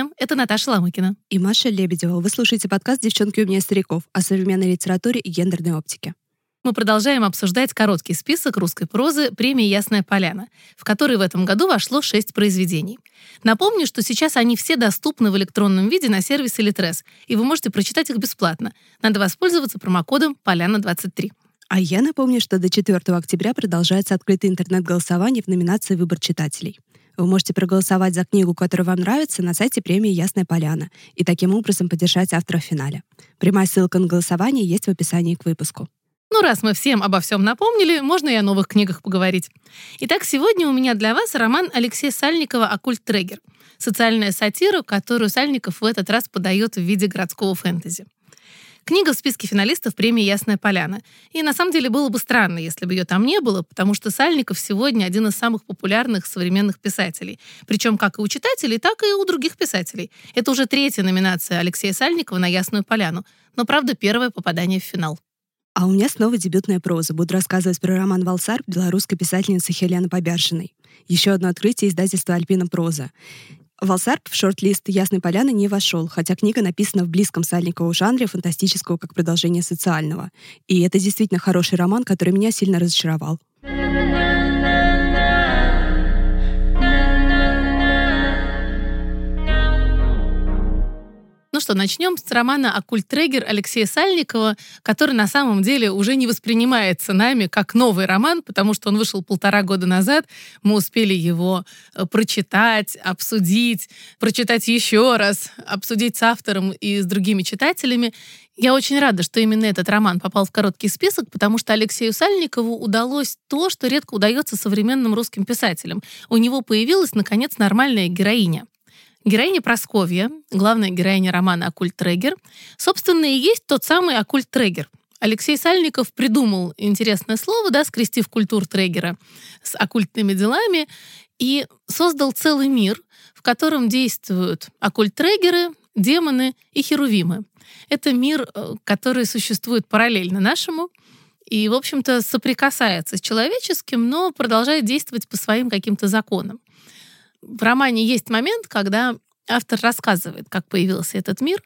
Всем, это Наташа Ламыкина. И Маша Лебедева. Вы слушаете подкаст «Девчонки у меня стариков» о современной литературе и гендерной оптике. Мы продолжаем обсуждать короткий список русской прозы премии «Ясная поляна», в который в этом году вошло шесть произведений. Напомню, что сейчас они все доступны в электронном виде на сервисе Литрес, и вы можете прочитать их бесплатно. Надо воспользоваться промокодом «Поляна23». А я напомню, что до 4 октября продолжается открытый интернет-голосование в номинации «Выбор читателей». Вы можете проголосовать за книгу, которая вам нравится, на сайте премии «Ясная поляна» и таким образом поддержать автора в финале. Прямая ссылка на голосование есть в описании к выпуску. Ну, раз мы всем обо всем напомнили, можно и о новых книгах поговорить. Итак, сегодня у меня для вас роман Алексея Сальникова «Оккульт Трегер». Социальная сатира, которую Сальников в этот раз подает в виде городского фэнтези. Книга в списке финалистов премии «Ясная поляна». И на самом деле было бы странно, если бы ее там не было, потому что Сальников сегодня один из самых популярных современных писателей. Причем как и у читателей, так и у других писателей. Это уже третья номинация Алексея Сальникова на «Ясную поляну». Но, правда, первое попадание в финал. А у меня снова дебютная проза. Буду рассказывать про роман «Валсар» белорусской писательницы Хелены Побяршиной. Еще одно открытие издательства «Альпина проза». Валсарп в шорт-лист «Ясной поляны» не вошел, хотя книга написана в близком Сальникову жанре фантастического как продолжение социального. И это действительно хороший роман, который меня сильно разочаровал. Ну что, начнем с романа «Оккульт-трегер» Алексея Сальникова, который на самом деле уже не воспринимается нами как новый роман, потому что он вышел полтора года назад. Мы успели его э, прочитать, обсудить, прочитать еще раз, обсудить с автором и с другими читателями. Я очень рада, что именно этот роман попал в короткий список, потому что Алексею Сальникову удалось то, что редко удается современным русским писателям. У него появилась, наконец, нормальная героиня. Героиня Просковья, главная героиня романа «Оккульт Трегер», собственно, и есть тот самый «Оккульт Трегер». Алексей Сальников придумал интересное слово, да, скрестив культур Трегера с оккультными делами, и создал целый мир, в котором действуют оккульт-трегеры, демоны и херувимы. Это мир, э, который существует параллельно нашему, и, в общем-то, соприкасается с человеческим, но продолжает действовать по своим каким-то законам в романе есть момент, когда автор рассказывает, как появился этот мир.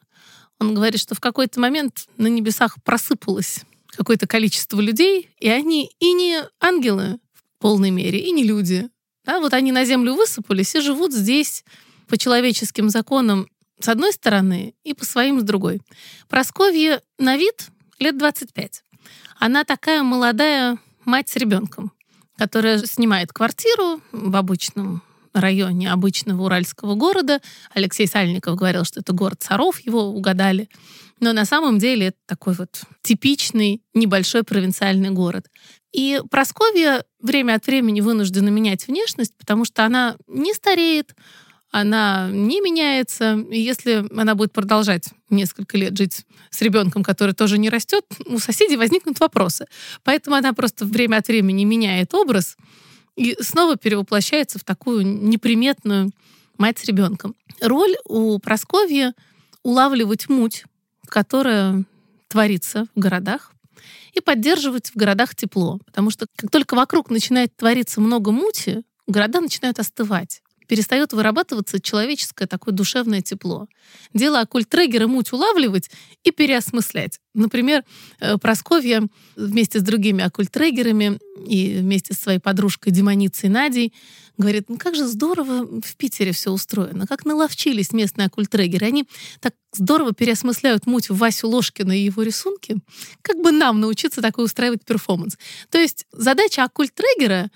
Он говорит, что в какой-то момент на небесах просыпалось какое-то количество людей, и они и не ангелы в полной мере, и не люди. Да, вот они на землю высыпались и живут здесь по человеческим законам с одной стороны и по своим с другой. Просковье на вид лет 25. Она такая молодая мать с ребенком, которая снимает квартиру в обычном районе обычного уральского города. Алексей Сальников говорил, что это город Саров, его угадали. Но на самом деле это такой вот типичный небольшой провинциальный город. И Просковья время от времени вынуждена менять внешность, потому что она не стареет, она не меняется. И если она будет продолжать несколько лет жить с ребенком, который тоже не растет, у соседей возникнут вопросы. Поэтому она просто время от времени меняет образ, и снова перевоплощается в такую неприметную мать с ребенком. Роль у Просковья улавливать муть, которая творится в городах, и поддерживать в городах тепло. Потому что как только вокруг начинает твориться много мути, города начинают остывать перестает вырабатываться человеческое такое душевное тепло. Дело оккульт-трегера муть улавливать и переосмыслять. Например, э, Просковья вместе с другими оккульт-трегерами и вместе с своей подружкой демоницей Надей говорит, ну как же здорово в Питере все устроено, как наловчились местные оккульт-трегеры. Они так здорово переосмысляют муть Васю Ложкина и его рисунки. Как бы нам научиться такой устраивать перформанс? То есть задача оккульт-трегера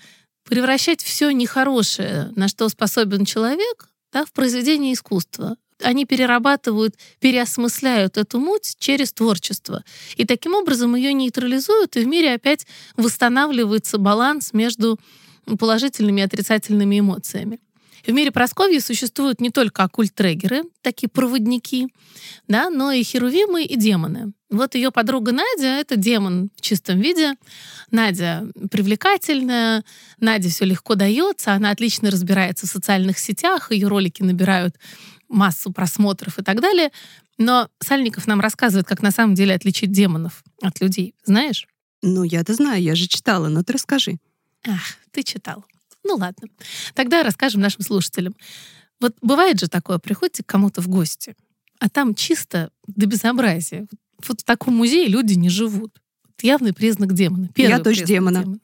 превращать все нехорошее, на что способен человек, да, в произведение искусства. Они перерабатывают, переосмысляют эту муть через творчество. И таким образом ее нейтрализуют, и в мире опять восстанавливается баланс между положительными и отрицательными эмоциями. В мире Просковьи существуют не только оккульт-трегеры, такие проводники, да, но и херувимы и демоны. Вот ее подруга Надя — это демон в чистом виде. Надя привлекательная, Надя все легко дается, она отлично разбирается в социальных сетях, ее ролики набирают массу просмотров и так далее. Но Сальников нам рассказывает, как на самом деле отличить демонов от людей. Знаешь? Ну, я-то знаю, я же читала, но ты расскажи. Ах, ты читал. Ну ладно. Тогда расскажем нашим слушателям. Вот бывает же такое, приходите к кому-то в гости, а там чисто до безобразия. Вот в таком музее люди не живут. Это явный признак демона. Первый Я дочь демона. демона.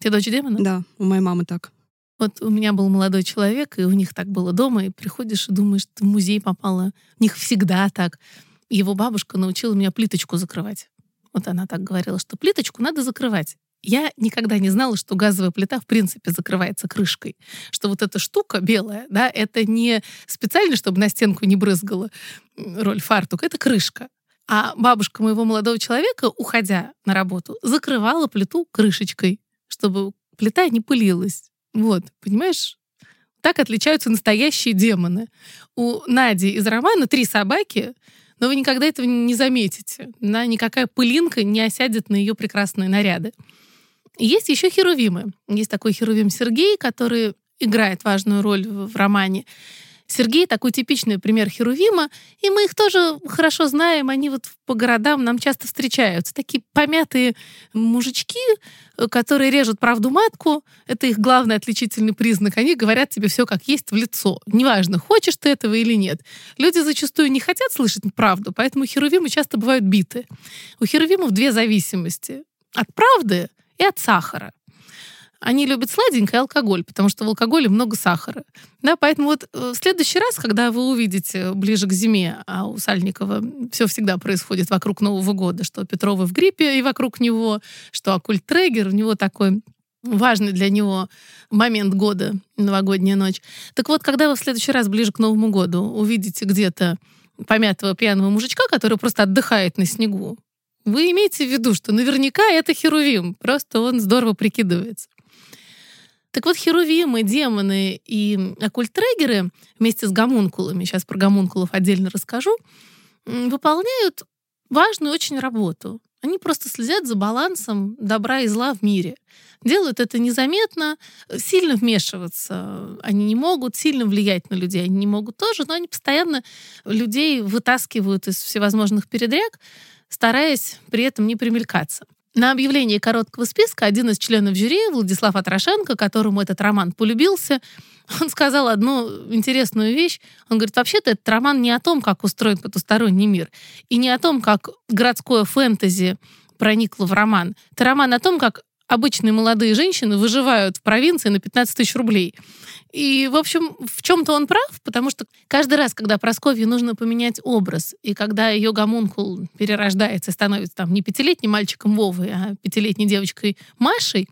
Ты дочь демона? Да, у моей мамы так. Вот у меня был молодой человек, и у них так было дома, и приходишь и думаешь, ты в музей попала. У них всегда так. Его бабушка научила меня плиточку закрывать. Вот она так говорила, что плиточку надо закрывать. Я никогда не знала, что газовая плита в принципе закрывается крышкой. Что вот эта штука белая, да, это не специально, чтобы на стенку не брызгала роль фартук, это крышка. А бабушка моего молодого человека, уходя на работу, закрывала плиту крышечкой, чтобы плита не пылилась. Вот, понимаешь? Так отличаются настоящие демоны. У Нади из романа три собаки, но вы никогда этого не заметите. На никакая пылинка не осядет на ее прекрасные наряды. Есть еще херувимы. Есть такой херувим Сергей, который играет важную роль в романе. Сергей такой типичный пример Херувима, и мы их тоже хорошо знаем, они вот по городам нам часто встречаются. Такие помятые мужички, которые режут правду матку, это их главный отличительный признак. Они говорят тебе все как есть в лицо. Неважно, хочешь ты этого или нет. Люди зачастую не хотят слышать правду, поэтому херувимы часто бывают биты. У херувимов две зависимости. От правды и от сахара. Они любят сладенькое и алкоголь, потому что в алкоголе много сахара. Да, поэтому вот э, в следующий раз, когда вы увидите ближе к зиме, а у Сальникова все всегда происходит вокруг Нового года, что Петровы в гриппе и вокруг него, что Акульт Трегер, у него такой важный для него момент года, новогодняя ночь. Так вот, когда вы в следующий раз ближе к Новому году увидите где-то помятого пьяного мужичка, который просто отдыхает на снегу, вы имеете в виду, что наверняка это Херувим, просто он здорово прикидывается. Так вот, херувимы, демоны и оккультрегеры вместе с гомункулами, сейчас про гомункулов отдельно расскажу, выполняют важную очень работу. Они просто следят за балансом добра и зла в мире. Делают это незаметно, сильно вмешиваться они не могут, сильно влиять на людей они не могут тоже, но они постоянно людей вытаскивают из всевозможных передряг, стараясь при этом не примелькаться. На объявлении короткого списка один из членов жюри, Владислав Атрошенко, которому этот роман полюбился, он сказал одну интересную вещь. Он говорит, вообще-то этот роман не о том, как устроен потусторонний мир, и не о том, как городское фэнтези проникло в роман. Это роман о том, как обычные молодые женщины выживают в провинции на 15 тысяч рублей. И, в общем, в чем-то он прав, потому что каждый раз, когда Просковье нужно поменять образ, и когда ее гомункул перерождается и становится там не пятилетним мальчиком Вовой, а пятилетней девочкой Машей,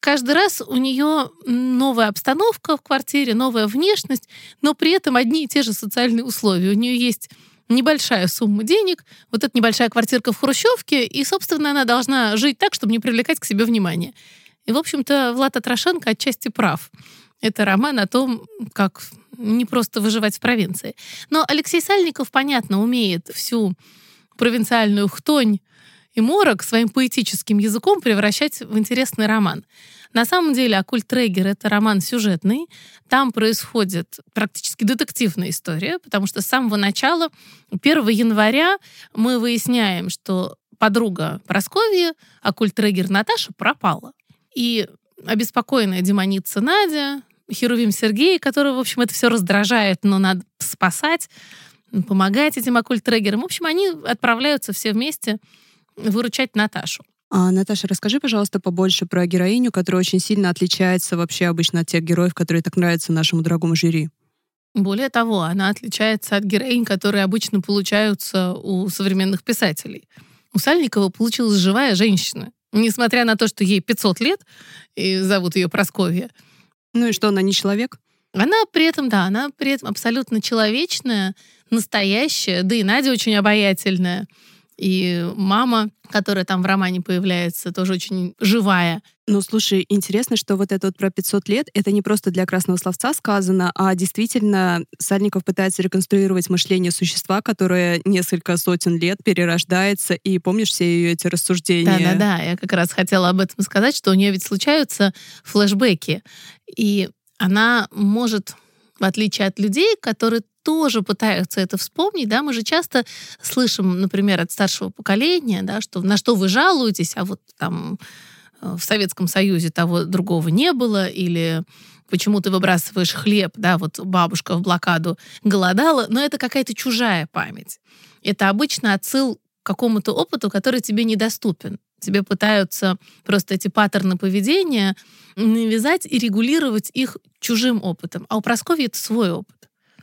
каждый раз у нее новая обстановка в квартире, новая внешность, но при этом одни и те же социальные условия. У нее есть небольшая сумма денег, вот эта небольшая квартирка в Хрущевке, и, собственно, она должна жить так, чтобы не привлекать к себе внимание. И, в общем-то, Влад Атрошенко отчасти прав. Это роман о том, как не просто выживать в провинции. Но Алексей Сальников, понятно, умеет всю провинциальную хтонь и морок своим поэтическим языком превращать в интересный роман. На самом деле «Оккульт Трегер» — это роман сюжетный. Там происходит практически детективная история, потому что с самого начала, 1 января, мы выясняем, что подруга Просковья, оккульт Трегер Наташа, пропала. И обеспокоенная демоница Надя, Херувим Сергей, который, в общем, это все раздражает, но надо спасать, помогать этим оккульт Трегерам. В общем, они отправляются все вместе выручать Наташу. А, Наташа, расскажи, пожалуйста, побольше про героиню, которая очень сильно отличается вообще обычно от тех героев, которые так нравятся нашему дорогому жюри. Более того, она отличается от героинь, которые обычно получаются у современных писателей. У Сальникова получилась живая женщина. Несмотря на то, что ей 500 лет, и зовут ее Просковья. Ну и что, она не человек? Она при этом, да, она при этом абсолютно человечная, настоящая, да и Надя очень обаятельная. И мама, которая там в романе появляется, тоже очень живая. Ну, слушай, интересно, что вот это вот про 500 лет, это не просто для красного словца сказано, а действительно Сальников пытается реконструировать мышление существа, которое несколько сотен лет перерождается, и помнишь все ее эти рассуждения? Да-да-да, я как раз хотела об этом сказать, что у нее ведь случаются флешбеки, и она может в отличие от людей, которые тоже пытаются это вспомнить, да, мы же часто слышим, например, от старшего поколения, да, что на что вы жалуетесь, а вот там э, в Советском Союзе того другого не было, или почему ты выбрасываешь хлеб, да, вот бабушка в блокаду голодала, но это какая-то чужая память. Это обычно отсыл к какому-то опыту, который тебе недоступен. Тебе пытаются просто эти паттерны поведения навязать и регулировать их чужим опытом. А у Прасковьи это свой опыт.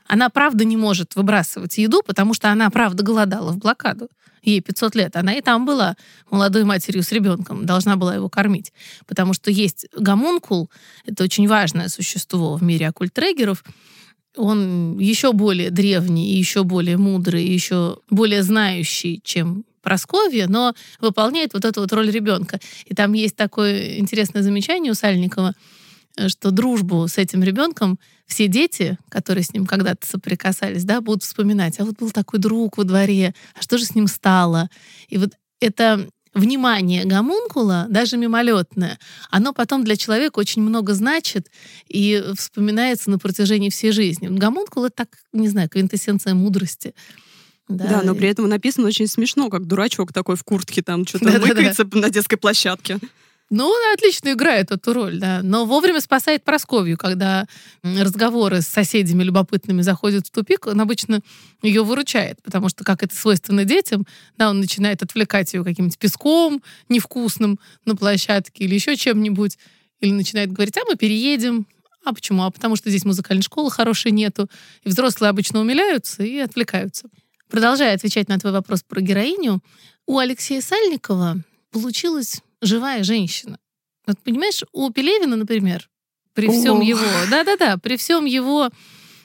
Она правда не может выбрасывать еду, потому что она правда голодала в блокаду. Ей 500 лет. Она и там была молодой матерью с ребенком, должна была его кормить. Потому что есть гомункул, это очень важное существо в мире оккультрегеров, он еще более древний, еще более мудрый, еще более знающий, чем Просковья, но выполняет вот эту вот роль ребенка. И там есть такое интересное замечание у Сальникова, что дружбу с этим ребенком все дети, которые с ним когда-то соприкасались, да, будут вспоминать, а вот был такой друг во дворе, а что же с ним стало? И вот это внимание гомункула, даже мимолетное, оно потом для человека очень много значит и вспоминается на протяжении всей жизни. Гомункул — это так, не знаю, квинтэссенция мудрости. Да, да но при этом написано очень смешно, как дурачок такой в куртке там что-то да, мыкается да, да. на детской площадке. Ну, он отлично играет эту роль, да. Но вовремя спасает Просковью, когда разговоры с соседями любопытными заходят в тупик, он обычно ее выручает, потому что, как это свойственно детям, да, он начинает отвлекать ее каким-нибудь песком невкусным на площадке или еще чем-нибудь, или начинает говорить, а мы переедем, а почему? А потому что здесь музыкальной школы хорошей нету. И взрослые обычно умиляются и отвлекаются. Продолжая отвечать на твой вопрос про героиню, у Алексея Сальникова получилась живая женщина. Вот понимаешь, у Пелевина, например, при Ого. всем его, да-да-да, при всем его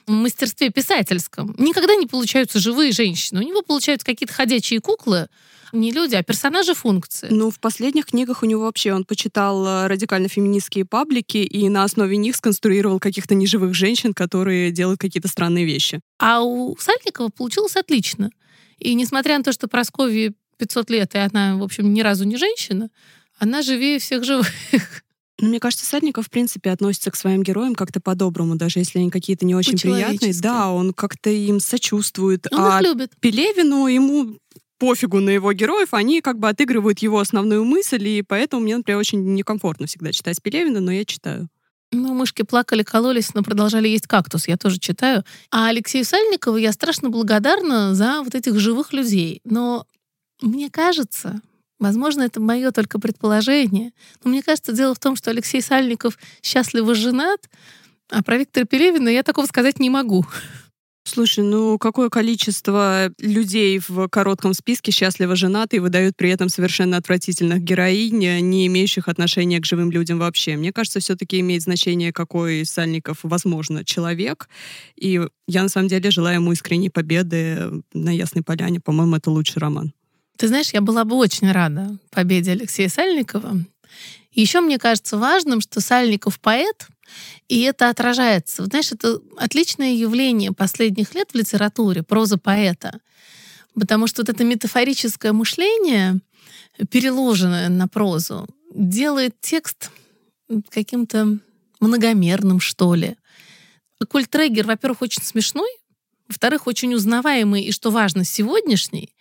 мастерстве писательском никогда не получаются живые женщины. У него получаются какие-то ходячие куклы, не люди, а персонажи функции. Ну, в последних книгах у него вообще он почитал э, радикально-феминистские паблики и на основе них сконструировал каких-то неживых женщин, которые делают какие-то странные вещи. А у Сальникова получилось отлично. И несмотря на то, что Прасковье 500 лет, и она, в общем, ни разу не женщина, она живее всех живых. Ну, мне кажется, Садников, в принципе, относится к своим героям как-то по-доброму, даже если они какие-то не очень приятные. Да, он как-то им сочувствует. Он а их любит. Пелевину ему пофигу на его героев, они как бы отыгрывают его основную мысль, и поэтому мне, например, очень некомфортно всегда читать Пелевина, но я читаю. Ну, мышки плакали, кололись, но продолжали есть кактус. Я тоже читаю. А Алексею Сальникову я страшно благодарна за вот этих живых людей. Но мне кажется, Возможно, это мое только предположение. Но мне кажется, дело в том, что Алексей Сальников счастливо женат, а про Виктора Пелевина я такого сказать не могу. Слушай, ну какое количество людей в коротком списке счастливо женаты и выдают при этом совершенно отвратительных героинь, не имеющих отношения к живым людям вообще. Мне кажется, все-таки имеет значение, какой Сальников, возможно, человек. И я на самом деле желаю ему искренней победы на Ясной Поляне. По-моему, это лучший роман. Ты знаешь, я была бы очень рада победе Алексея Сальникова. еще мне кажется важным, что Сальников поэт, и это отражается. Вот, знаешь, это отличное явление последних лет в литературе, проза поэта. Потому что вот это метафорическое мышление, переложенное на прозу, делает текст каким-то многомерным, что ли. Культрегер, во-первых, очень смешной, во-вторых, очень узнаваемый и, что важно, сегодняшний.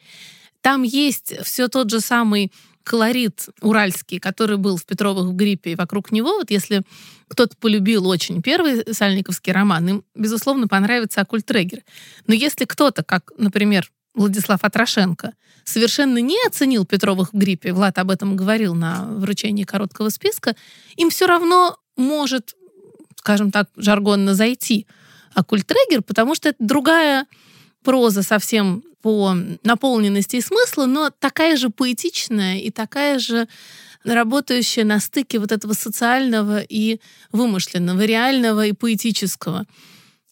Там есть все тот же самый колорит уральский, который был в Петровых в гриппе, и вокруг него, вот если кто-то полюбил очень первый сальниковский роман, им, безусловно, понравится «Оккультрегер». Но если кто-то, как, например, Владислав Атрошенко, совершенно не оценил Петровых в гриппе, Влад об этом говорил на вручении короткого списка, им все равно может, скажем так, жаргонно зайти «Оккультрегер», потому что это другая проза совсем по наполненности и смыслу, но такая же поэтичная и такая же работающая на стыке вот этого социального и вымышленного, реального и поэтического.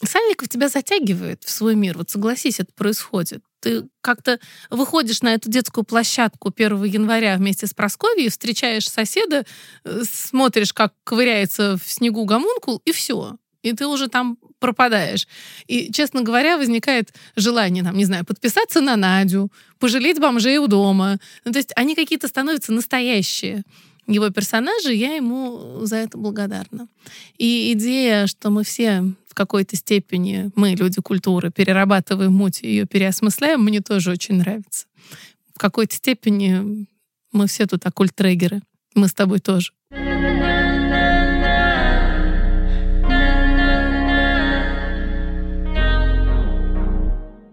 Сальников тебя затягивает в свой мир. Вот согласись, это происходит. Ты как-то выходишь на эту детскую площадку 1 января вместе с Просковьей, встречаешь соседа, э, смотришь, как ковыряется в снегу гомункул, и все и ты уже там пропадаешь. И, честно говоря, возникает желание, там, не знаю, подписаться на Надю, пожалеть бомжей у дома. Ну, то есть они какие-то становятся настоящие. Его персонажи, я ему за это благодарна. И идея, что мы все в какой-то степени, мы, люди культуры, перерабатываем муть и ее переосмысляем, мне тоже очень нравится. В какой-то степени мы все тут оккульт-трегеры. Мы с тобой тоже.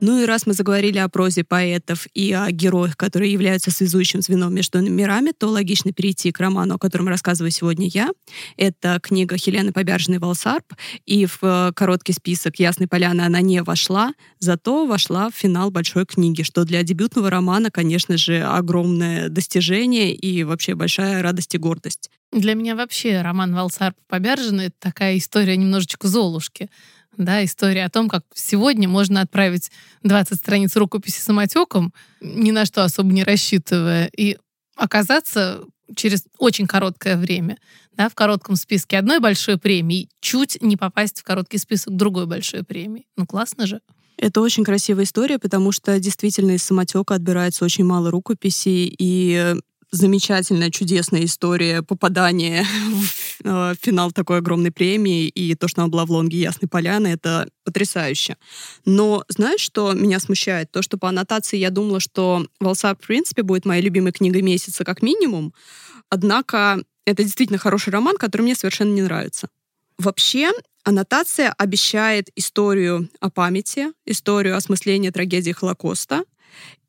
Ну и раз мы заговорили о прозе поэтов и о героях, которые являются связующим звеном между мирами, то логично перейти к роману, о котором рассказываю сегодня я. Это книга Хелены Побяржиной «Волсарп», и в э, короткий список «Ясной поляны» она не вошла, зато вошла в финал большой книги, что для дебютного романа, конечно же, огромное достижение и вообще большая радость и гордость. Для меня вообще роман «Волсарп Побяржиной» — это такая история немножечко Золушки да, история о том, как сегодня можно отправить 20 страниц рукописи самотеком, ни на что особо не рассчитывая, и оказаться через очень короткое время да, в коротком списке одной большой премии, чуть не попасть в короткий список другой большой премии. Ну, классно же. Это очень красивая история, потому что действительно из самотека отбирается очень мало рукописей, и замечательная, чудесная история попадания в э, финал такой огромной премии, и то, что она была в Лонге Ясной Поляны, это потрясающе. Но знаешь, что меня смущает? То, что по аннотации я думала, что «Волсап» в принципе будет моей любимой книгой месяца как минимум, однако это действительно хороший роман, который мне совершенно не нравится. Вообще, аннотация обещает историю о памяти, историю осмысления трагедии Холокоста —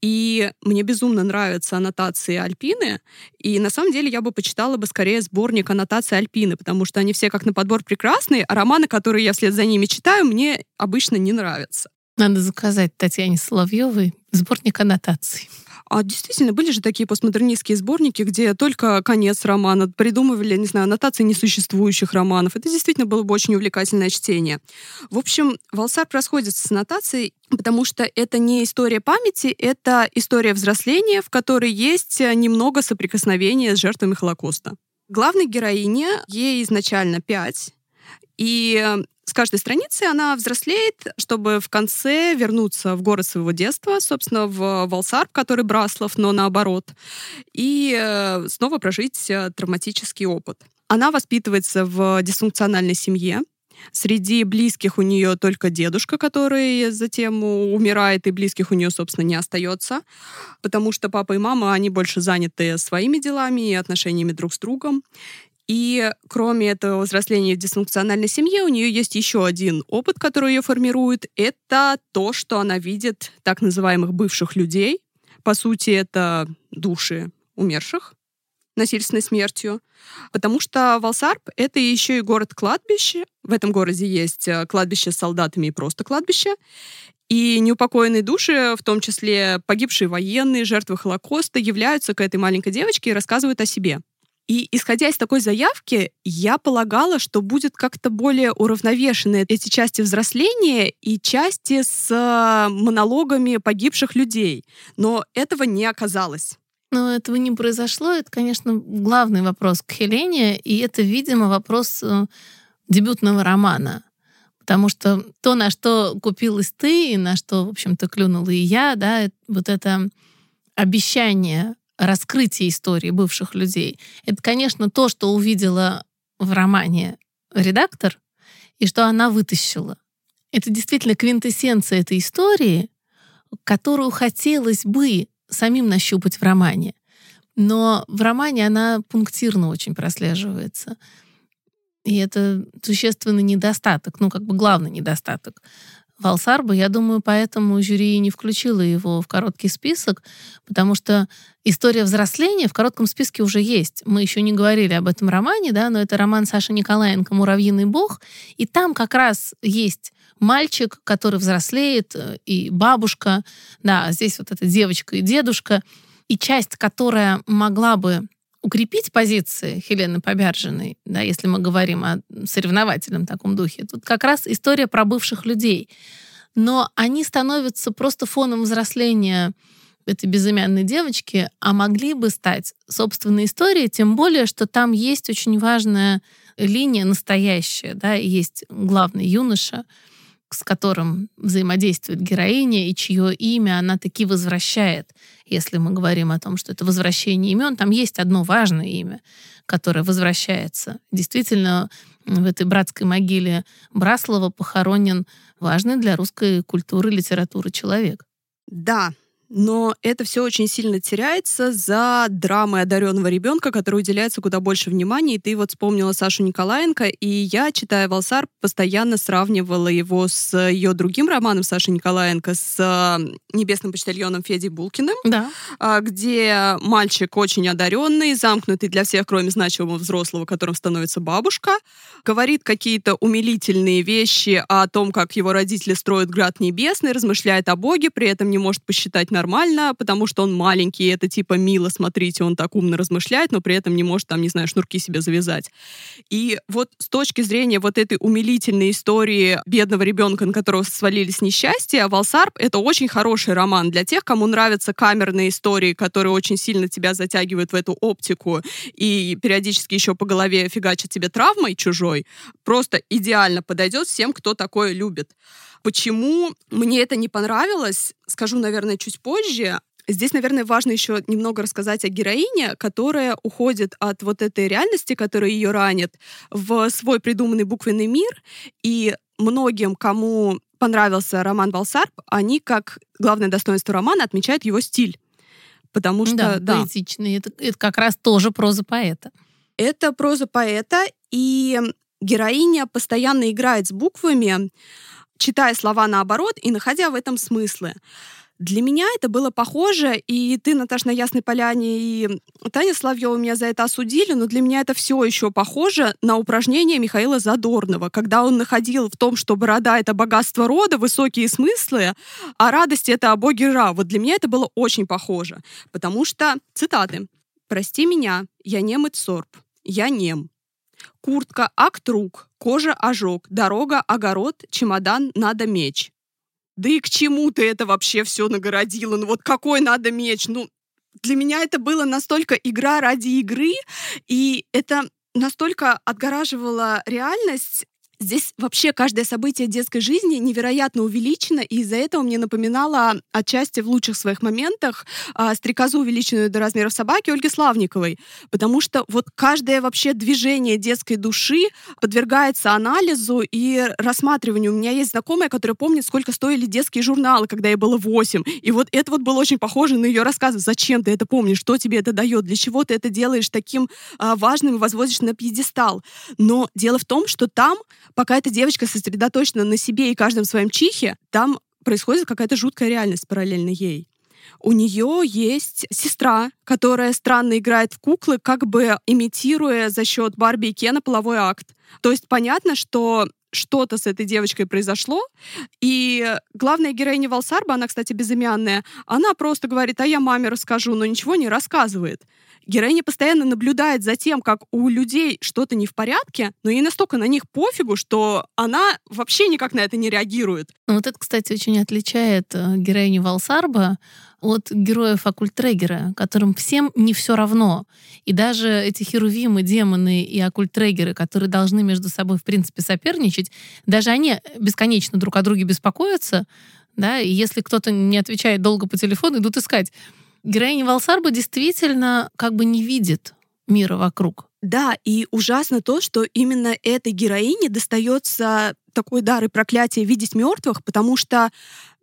и мне безумно нравятся аннотации Альпины. И на самом деле я бы почитала бы скорее сборник аннотаций Альпины, потому что они все как на подбор прекрасные, а романы, которые я вслед за ними читаю, мне обычно не нравятся. Надо заказать Татьяне Соловьевой сборник аннотаций. А действительно, были же такие постмодернистские сборники, где только конец романа придумывали, не знаю, аннотации несуществующих романов. Это действительно было бы очень увлекательное чтение. В общем, Валсарп расходится с аннотацией, потому что это не история памяти, это история взросления, в которой есть немного соприкосновения с жертвами Холокоста. Главной героине, ей изначально пять, и с каждой страницы она взрослеет, чтобы в конце вернуться в город своего детства, собственно, в Валсарп, который Браслов, но наоборот, и э, снова прожить э, травматический опыт. Она воспитывается в дисфункциональной семье, Среди близких у нее только дедушка, который затем умирает, и близких у нее, собственно, не остается, потому что папа и мама, они больше заняты своими делами и отношениями друг с другом. И кроме этого взросления в дисфункциональной семье, у нее есть еще один опыт, который ее формирует. Это то, что она видит так называемых бывших людей. По сути, это души умерших насильственной смертью. Потому что Валсарп — это еще и город-кладбище. В этом городе есть э, кладбище с солдатами и просто кладбище. И неупокоенные души, в том числе погибшие военные, жертвы Холокоста, являются к этой маленькой девочке и рассказывают о себе. И исходя из такой заявки, я полагала, что будет как-то более уравновешены эти части взросления и части с монологами погибших людей. Но этого не оказалось. Но этого не произошло. Это, конечно, главный вопрос к Хелене, и это, видимо, вопрос э, дебютного романа. Потому что то, на что купилась ты, и на что, в общем-то, клюнула и я, да, вот это обещание раскрытие истории бывших людей. Это, конечно, то, что увидела в романе редактор, и что она вытащила. Это действительно квинтэссенция этой истории, которую хотелось бы самим нащупать в романе. Но в романе она пунктирно очень прослеживается. И это существенный недостаток, ну, как бы главный недостаток. Валсарба, я думаю, поэтому жюри не включило его в короткий список, потому что история взросления в коротком списке уже есть. Мы еще не говорили об этом романе, да, но это роман Саши Николаенко «Муравьиный бог», и там как раз есть мальчик, который взрослеет, э, и бабушка, да, здесь вот эта девочка и дедушка, и часть, которая могла бы укрепить позиции Хелены Побяржиной, да, если мы говорим о соревновательном таком духе, тут как раз история про бывших людей. Но они становятся просто фоном взросления этой безымянной девочки, а могли бы стать собственной историей, тем более, что там есть очень важная линия настоящая, да, есть главный юноша, с которым взаимодействует героиня и чье имя она таки возвращает. Если мы говорим о том, что это возвращение имен, там есть одно важное имя, которое возвращается. Действительно, в этой братской могиле Браслова похоронен важный для русской культуры и литературы человек. Да, но это все очень сильно теряется за драмой одаренного ребенка, который уделяется куда больше внимания. И ты вот вспомнила Сашу Николаенко, и я, читая Валсар, постоянно сравнивала его с ее другим романом Саши Николаенко, с «Небесным почтальоном» Федей Булкиным, да. А, где мальчик очень одаренный, замкнутый для всех, кроме значимого взрослого, которым становится бабушка, говорит какие-то умилительные вещи о том, как его родители строят град небесный, размышляет о Боге, при этом не может посчитать нормально, потому что он маленький, это типа мило, смотрите, он так умно размышляет, но при этом не может там, не знаю, шнурки себе завязать. И вот с точки зрения вот этой умилительной истории бедного ребенка, на которого свалились несчастья, Валсарп — это очень хороший роман для тех, кому нравятся камерные истории, которые очень сильно тебя затягивают в эту оптику и периодически еще по голове фигачат тебе травмой чужой. Просто идеально подойдет всем, кто такое любит. Почему мне это не понравилось, скажу, наверное, чуть позже. Здесь, наверное, важно еще немного рассказать о героине, которая уходит от вот этой реальности, которая ее ранит, в свой придуманный буквенный мир. И многим, кому понравился роман Балсарп, они, как главное достоинство романа, отмечают его стиль. Потому что, да, да поэтичный. Это, это как раз тоже проза поэта. Это проза поэта, и героиня постоянно играет с буквами, читая слова наоборот и находя в этом смыслы. Для меня это было похоже, и ты, Наташа, на Ясной Поляне, и Таня Славьева меня за это осудили, но для меня это все еще похоже на упражнение Михаила Задорнова, когда он находил в том, что борода — это богатство рода, высокие смыслы, а радость — это о боге Ра. Вот для меня это было очень похоже, потому что, цитаты, «Прости меня, я нем и сорб, я нем, Куртка, актрук, кожа, ожог, дорога, огород, чемодан, надо меч. Да и к чему ты это вообще все нагородила? Ну вот какой надо меч? Ну, для меня это было настолько игра ради игры, и это настолько отгораживало реальность Здесь вообще каждое событие детской жизни невероятно увеличено, и из-за этого мне напоминало отчасти в лучших своих моментах а, стрекозу, увеличенную до размеров собаки Ольги Славниковой. Потому что вот каждое вообще движение детской души подвергается анализу и рассматриванию. У меня есть знакомая, которая помнит, сколько стоили детские журналы, когда ей было 8. И вот это вот было очень похоже на ее рассказы. Зачем ты это помнишь? Что тебе это дает? Для чего ты это делаешь таким а, важным и возводишь на пьедестал? Но дело в том, что там пока эта девочка сосредоточена на себе и каждом своем чихе, там происходит какая-то жуткая реальность параллельно ей. У нее есть сестра, которая странно играет в куклы, как бы имитируя за счет Барби и Кена половой акт. То есть понятно, что что-то с этой девочкой произошло, и главная героиня Валсарба, она, кстати, безымянная, она просто говорит, а я маме расскажу, но ничего не рассказывает. Героиня постоянно наблюдает за тем, как у людей что-то не в порядке, но ей настолько на них пофигу, что она вообще никак на это не реагирует. Ну, вот это, кстати, очень отличает э, героиню Валсарба от героев Акультрегера, которым всем не все равно. И даже эти херувимы, демоны и Акультрегеры, которые должны между собой, в принципе, соперничать, даже они бесконечно друг о друге беспокоятся, да, и если кто-то не отвечает долго по телефону, идут искать героиня Валсарба действительно как бы не видит мира вокруг. Да, и ужасно то, что именно этой героине достается такой дар и проклятие видеть мертвых, потому что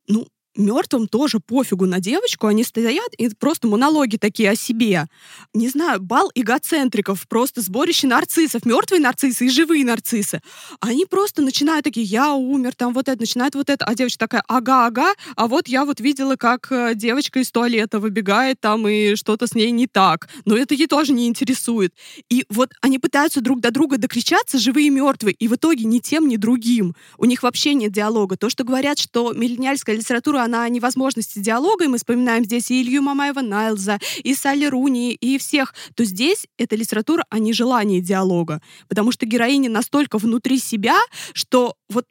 ну, мертвым тоже пофигу на девочку, они стоят и просто монологи такие о себе. Не знаю, бал эгоцентриков, просто сборище нарциссов, мертвые нарциссы и живые нарциссы. Они просто начинают такие, я умер, там вот это, начинают вот это, а девочка такая, ага, ага, а вот я вот видела, как э, девочка из туалета выбегает там и что-то с ней не так. Но это ей тоже не интересует. И вот они пытаются друг до друга докричаться, живые и мертвые, и в итоге ни тем, ни другим. У них вообще нет диалога. То, что говорят, что миллениальская литература на невозможности диалога, и мы вспоминаем здесь и Илью Мамаева Найлза, и Салли Руни, и всех, то здесь эта литература о нежелании диалога. Потому что героини настолько внутри себя, что вот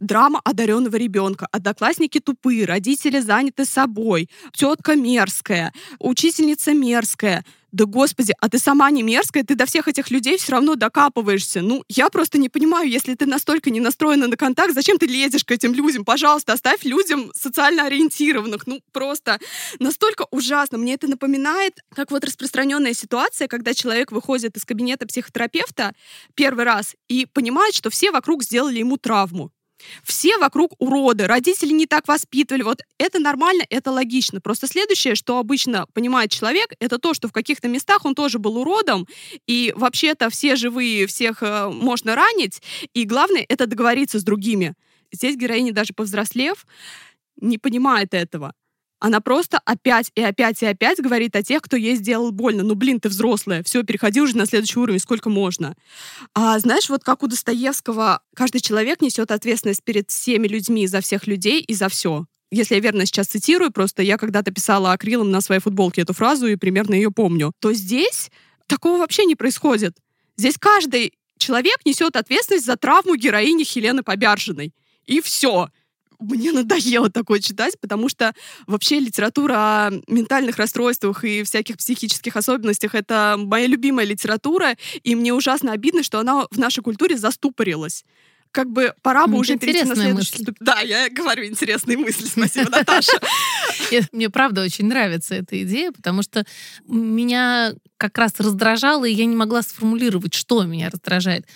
Драма одаренного ребенка. Одноклассники тупые, родители заняты собой, тетка мерзкая, учительница мерзкая да господи, а ты сама не мерзкая, ты до всех этих людей все равно докапываешься. Ну, я просто не понимаю, если ты настолько не настроена на контакт, зачем ты лезешь к этим людям? Пожалуйста, оставь людям социально ориентированных. Ну, просто настолько ужасно. Мне это напоминает, как вот распространенная ситуация, когда человек выходит из кабинета психотерапевта первый раз и понимает, что все вокруг сделали ему травму. Все вокруг уроды, родители не так воспитывали. Вот это нормально, это логично. Просто следующее, что обычно понимает человек, это то, что в каких-то местах он тоже был уродом, и вообще-то все живые, всех э, можно ранить, и главное — это договориться с другими. Здесь героиня, даже повзрослев, не понимает этого. Она просто опять и опять и опять говорит о тех, кто ей сделал больно. Ну, блин, ты взрослая, все, переходи уже на следующий уровень, сколько можно. А знаешь, вот как у Достоевского, каждый человек несет ответственность перед всеми людьми за всех людей и за все. Если я верно сейчас цитирую, просто я когда-то писала акрилом на своей футболке эту фразу и примерно ее помню, то здесь такого вообще не происходит. Здесь каждый человек несет ответственность за травму героини Хелены Побяржиной. И все мне надоело такое читать, потому что вообще литература о ментальных расстройствах и всяких психических особенностях — это моя любимая литература, и мне ужасно обидно, что она в нашей культуре заступорилась как бы пора бы уже перейти на следующий ступень. Да, я говорю интересные мысли. Спасибо, Наташа. Мне правда очень нравится эта идея, потому что меня как раз раздражало, и я не могла сформулировать, что меня раздражает.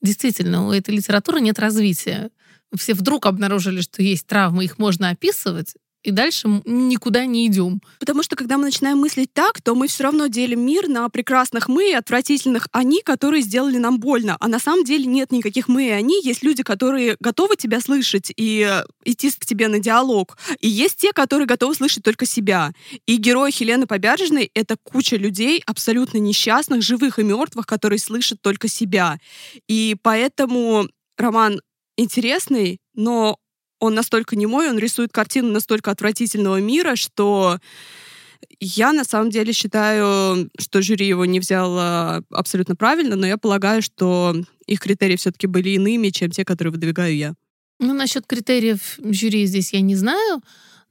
Действительно, у этой литературы нет развития все вдруг обнаружили, что есть травмы, их можно описывать, и дальше никуда не идем. Потому что когда мы начинаем мыслить так, то мы все равно делим мир на прекрасных мы и отвратительных они, которые сделали нам больно. А на самом деле нет никаких мы и они. Есть люди, которые готовы тебя слышать и идти к тебе на диалог. И есть те, которые готовы слышать только себя. И герой Хелены Побяржиной — это куча людей, абсолютно несчастных, живых и мертвых, которые слышат только себя. И поэтому роман интересный, но он настолько не мой, он рисует картину настолько отвратительного мира, что я на самом деле считаю, что жюри его не взяло абсолютно правильно, но я полагаю, что их критерии все-таки были иными, чем те, которые выдвигаю я. Ну, насчет критериев жюри здесь я не знаю,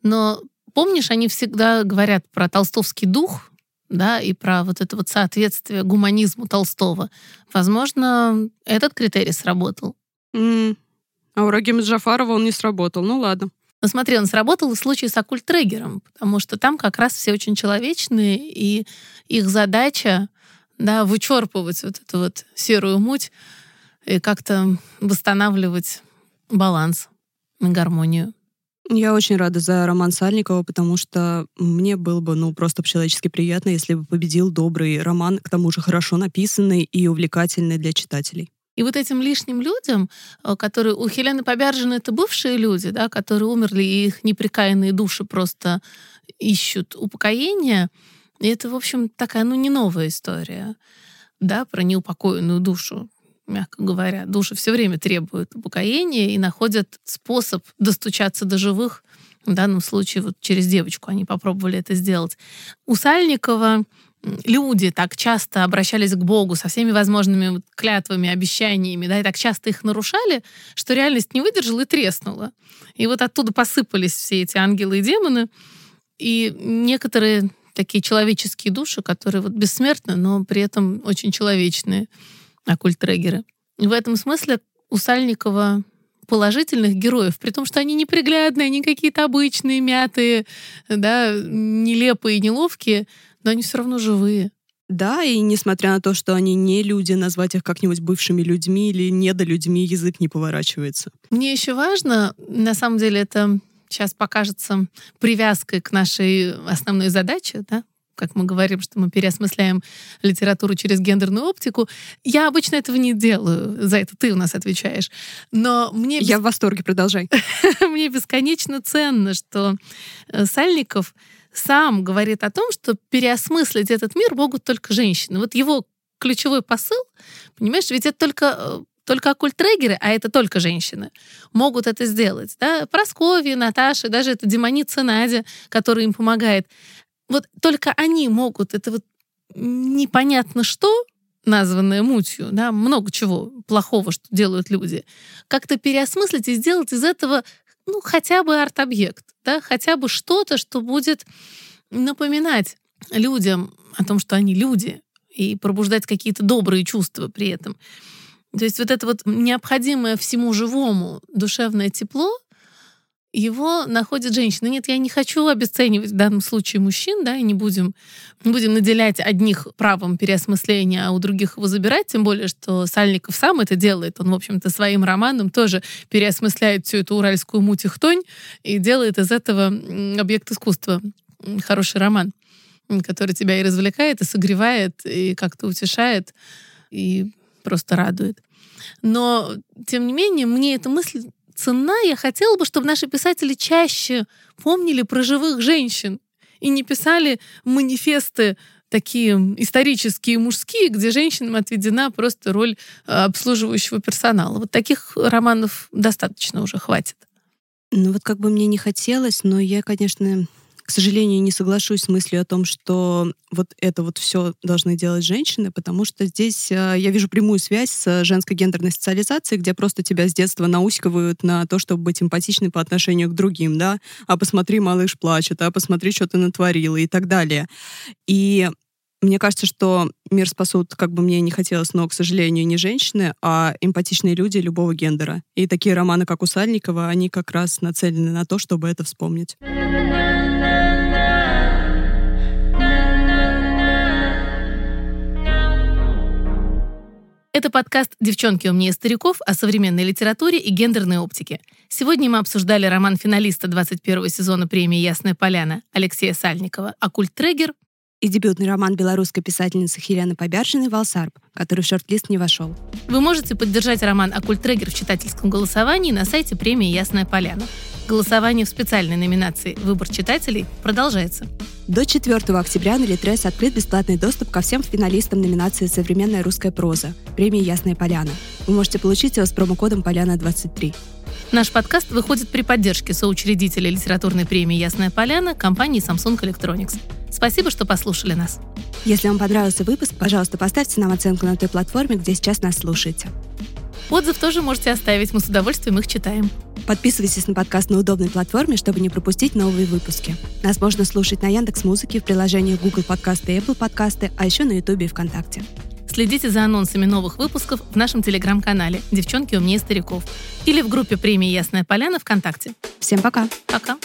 но помнишь, они всегда говорят про толстовский дух, да, и про вот это вот соответствие гуманизму Толстого. Возможно, этот критерий сработал. Mm, а у Рагима Джафарова он не сработал. Ну ладно. Но смотри, он сработал в случае с оккульт-трегером, потому что там как раз все очень человечные, и их задача да, вычерпывать вот эту вот серую муть и как-то восстанавливать баланс и гармонию. Я очень рада за роман Сальникова, потому что мне было бы, ну, просто по-человечески приятно, если бы победил добрый роман, к тому же хорошо написанный и увлекательный для читателей. И вот этим лишним людям, э, которые у Хелены Побяржины это бывшие люди, да, которые умерли, и их неприкаянные души просто ищут упокоения, и это, в общем, такая, ну, не новая история, да, про неупокоенную душу, мягко говоря. Души все время требуют упокоения и находят способ достучаться до живых. В данном случае вот через девочку они попробовали это сделать. У Сальникова люди так часто обращались к Богу со всеми возможными клятвами, обещаниями, да, и так часто их нарушали, что реальность не выдержала и треснула. И вот оттуда посыпались все эти ангелы и демоны, и некоторые такие человеческие души, которые вот бессмертны, но при этом очень человечные, оккульт-трегеры. В этом смысле у Сальникова положительных героев, при том, что они неприглядные, они какие-то обычные, мятые, да, нелепые, неловкие, но они все равно живые. Да, и несмотря на то, что они не люди, назвать их как-нибудь бывшими людьми или недолюдьми язык не поворачивается. Мне еще важно, на самом деле это сейчас покажется привязкой к нашей основной задаче, да, как мы говорим, что мы переосмысляем литературу через гендерную оптику. Я обычно этого не делаю, за это ты у нас отвечаешь. Но мне... Я в восторге, продолжай. мне бесконечно ценно, что э, Сальников сам говорит о том, что переосмыслить этот мир могут только женщины. Вот его ключевой посыл, понимаешь, ведь это только э, только оккультрегеры, а это только женщины, могут это сделать. Да? Просковья, Наташа, даже это демоница Надя, которая им помогает. Вот только они могут это вот непонятно что, названное мутью, да, много чего плохого, что делают люди, как-то переосмыслить и сделать из этого ну, хотя бы арт-объект, да, хотя бы что-то, что будет напоминать людям о том, что они люди, и пробуждать какие-то добрые чувства при этом. То есть вот это вот необходимое всему живому душевное тепло, его находит женщина. Нет, я не хочу обесценивать в данном случае мужчин, да, и не будем, не будем наделять одних правом переосмысления, а у других его забирать, тем более, что Сальников сам это делает. Он, в общем-то, своим романом тоже переосмысляет всю эту уральскую муть-хтонь и делает из этого объект искусства. Хороший роман, который тебя и развлекает, и согревает, и как-то утешает, и просто радует. Но, тем не менее, мне эта мысль цена. Я хотела бы, чтобы наши писатели чаще помнили про живых женщин и не писали манифесты такие исторические мужские, где женщинам отведена просто роль э, обслуживающего персонала. Вот таких романов достаточно уже хватит. Ну вот как бы мне не хотелось, но я, конечно, к сожалению, не соглашусь с мыслью о том, что вот это вот все должны делать женщины, потому что здесь э, я вижу прямую связь с женской гендерной социализацией, где просто тебя с детства наускивают на то, чтобы быть эмпатичной по отношению к другим, да, а посмотри, малыш плачет, а посмотри, что ты натворила и так далее. И мне кажется, что мир спасут, как бы мне не хотелось, но, к сожалению, не женщины, а эмпатичные люди любого гендера. И такие романы, как у Сальникова, они как раз нацелены на то, чтобы это вспомнить. Это подкаст «Девчонки умнее стариков» о современной литературе и гендерной оптике. Сегодня мы обсуждали роман финалиста 21 сезона премии «Ясная поляна» Алексея Сальникова «Оккульт Трегер» и дебютный роман белорусской писательницы Хелены Побяршиной «Валсарп», который в шорт-лист не вошел. Вы можете поддержать роман «Оккульт Трегер» в читательском голосовании на сайте премии «Ясная поляна». Голосование в специальной номинации «Выбор читателей» продолжается. До 4 октября на Литрес открыт бесплатный доступ ко всем финалистам номинации «Современная русская проза» премии «Ясная поляна». Вы можете получить его с промокодом «Поляна23». Наш подкаст выходит при поддержке соучредителя литературной премии «Ясная поляна» компании Samsung Electronics. Спасибо, что послушали нас. Если вам понравился выпуск, пожалуйста, поставьте нам оценку на той платформе, где сейчас нас слушаете. Отзыв тоже можете оставить, мы с удовольствием их читаем. Подписывайтесь на подкаст на удобной платформе, чтобы не пропустить новые выпуски. Нас можно слушать на Яндекс Музыке, в приложениях Google Подкасты и Apple Подкасты, а еще на Ютубе и ВКонтакте. Следите за анонсами новых выпусков в нашем телеграм-канале «Девчонки умнее стариков» или в группе премии «Ясная поляна» ВКонтакте. Всем пока! Пока!